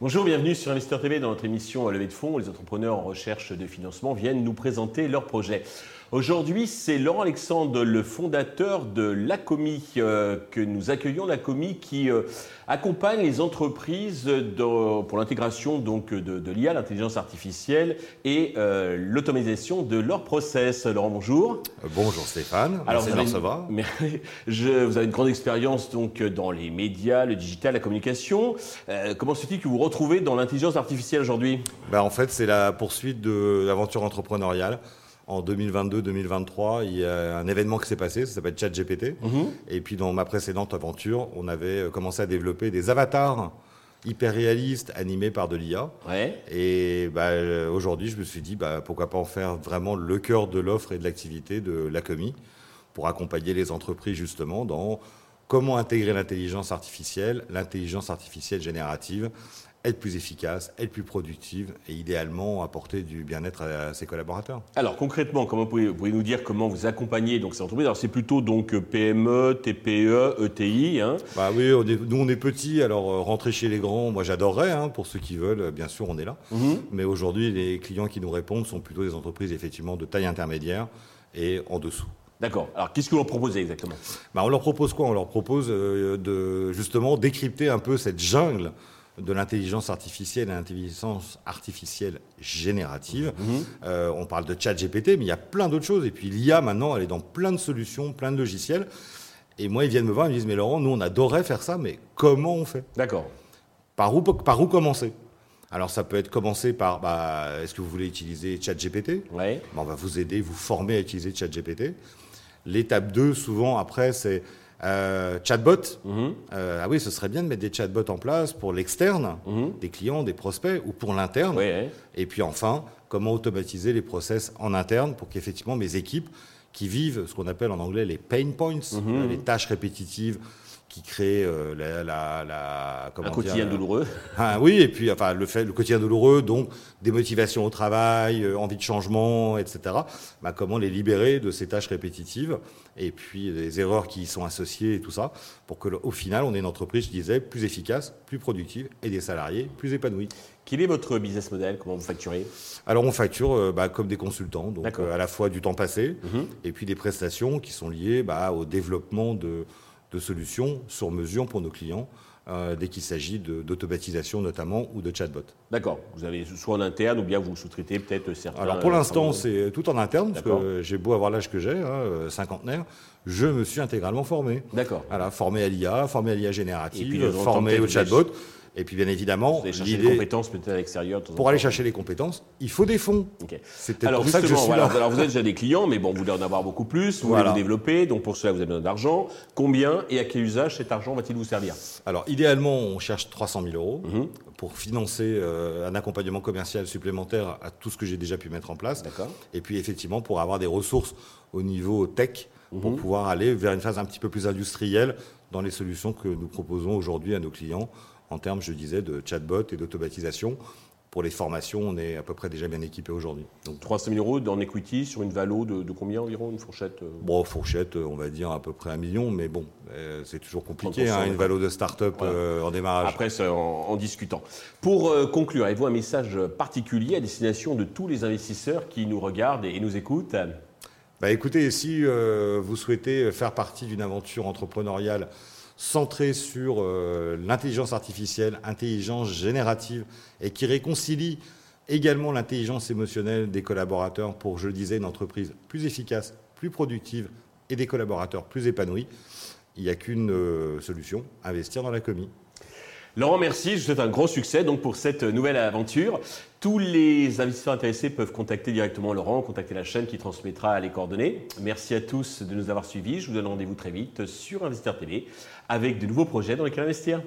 Bonjour, bienvenue sur Investeur TV dans notre émission Levée de fonds les entrepreneurs en recherche de financement viennent nous présenter leurs projets. Aujourd'hui, c'est Laurent Alexandre, le fondateur de l'ACOMI, euh, que nous accueillons. L'ACOMI qui euh, accompagne les entreprises pour l'intégration donc de, l'IA, l'intelligence artificielle et euh, l'automatisation de leurs process. Laurent, bonjour. bonjour Stéphane. Alors, Merci vous, avez je, vous avez une grande expérience donc dans les médias, le digital, la communication. comment se fait-il que vous vous retrouvez dans l'intelligence artificielle aujourd'hui? Ben, En fait, c'est la poursuite de l'aventure entrepreneuriale en 2022-2023, il y a un événement qui s'est passé, ça s'appelle ChatGPT. Mhm. Et puis dans ma précédente aventure, on avait euh, commencé à développer des avatars hyper réalistes animés par de l'IA. Et bah, aujourd'hui, je me suis dit, bah, pourquoi pas en faire vraiment le cœur de l'offre et de l'activité de l'ACOMI pour accompagner les entreprises justement dans comment intégrer l'intelligence artificielle, l'intelligence artificielle générative être plus efficace, être plus productive et idéalement apporter du bien-être à ses collaborateurs. Alors concrètement, comment vous pouvez, nous dire comment vous accompagnez donc ces entreprises Alors c'est plutôt donc PME, TPE, ETI. Hein? Bah oui, nous on est petits, alors euh, rentrer chez les grands, moi j'adorerais hein, pour ceux qui veulent, bien sûr on est là. Mhm. Mais aujourd'hui les clients qui nous répondent sont plutôt des entreprises effectivement de taille intermédiaire et en dessous. D'accord. Alors, qu'est-ce que vous leur proposez exactement? Bah, On leur propose quoi? On leur propose euh, de justement décrypter un peu cette jungle de l'intelligence artificielle et l'intelligence artificielle générative. Mhm. Euh, on parle de chat GPT, mais il y a plein d'autres choses. Et puis l'IA, maintenant, elle est dans plein de solutions, plein de logiciels. Et moi, ils viennent me voir, ils me disent, mais Laurent, nous, on adorait faire ça, mais comment on fait? D'accord. Par où, par où commencer? Alors ça peut être commencé par, bah, est-ce que vous voulez utiliser ChatGPT? Oui. on va vous aider, vous former à utiliser ChatGPT. L'étape 2, souvent, après, c'est euh, chatbot. Mhm. Euh, ah oui, ce serait bien de mettre des chatbots en place pour l'externe, mhm. des clients, des prospects, ou pour l'interne. Et puis enfin, comment automatiser les process en interne pour qu'effectivement mes équipes qui vivent ce qu'on appelle en anglais les pain points, mhm. les tâches répétitives, qui crée euh, la, la, la comment un quotidien douloureux. Ah, oui, et puis enfin le fait le quotidien douloureux, donc démotivation au travail, euh, envie de changement, etc. Bah, comment les libérer de ces tâches répétitives et puis les erreurs qui y sont associées et tout ça, pour que au final on ait une entreprise, je disais, plus efficace, plus productive et des salariés plus épanouis. Quel est votre business model? Comment vous facturez? Alors on facture euh, bah, comme des consultants, donc à la fois du temps passé mhm. et puis des prestations qui sont liées bah, au développement de de solutions sur mesure pour nos clients. Euh, dès qu'il s'agit d'automatisation notamment ou de chatbot. D'accord. Vous avez soit en interne ou bien vous sous-traitez peut-être certains. Alors pour l'instant, c'est tout en interne, parce que j'ai beau avoir l'âge que j'ai, hein, cinquantenaire, je me suis intégralement formé. D'accord. Voilà, formé à l'IA, formé à l'IA générative, formé au chatbot. Et puis bien évidemment, vous chercher des compétences peut-être à l'extérieur. Pour aller chercher les compétences, il faut des fonds. C'est alors, pour ça que je suis là. Alors vous êtes déjà des clients, mais bon, vous voulez en avoir beaucoup plus, vous voulez vous développer, donc pour cela vous avez besoin d'argent. Combien et à quel usage cet argent va-t-il vous servir? Alors idéalement, on cherche 300 000 euros mhm. pour financer euh, un accompagnement commercial supplémentaire à tout ce que j'ai déjà pu mettre en place. Et puis effectivement pour avoir des ressources au niveau tech pour mhm. pouvoir aller vers une phase un petit peu plus industrielle dans les solutions que nous proposons aujourd'hui à nos clients en termes, je disais, de chatbot et d'automatisation. Pour les formations, on est à peu près déjà bien équipé aujourd'hui. Donc 300 000 euros en equity sur une valo de, combien environ Une fourchette euh? Bon, fourchette, on va dire à peu près un million, mais bon, euh, c'est toujours compliqué, hein, une valo de start-up euh, en démarrage. Après, c'est en, discutant. Pour conclure, avez-vous un message particulier à destination de tous les investisseurs qui nous regardent et, nous écoutent? Bah, Écoutez, si vous souhaitez faire partie d'une aventure entrepreneuriale centré sur euh, l'intelligence artificielle, intelligence générative, et qui réconcilie également l'intelligence émotionnelle des collaborateurs pour, je le disais, une entreprise plus efficace, plus productive et des collaborateurs plus épanouis. Il n'y a qu'une euh, solution, investir dans la commis. Laurent, merci. Je vous souhaite un gros succès donc, pour cette nouvelle aventure. Tous les investisseurs intéressés peuvent contacter directement Laurent, contacter la chaîne qui transmettra les coordonnées. Merci à tous de nous avoir suivis. Je vous donne rendez-vous très vite sur Investisseur TV avec de nouveaux projets dans lesquels investir.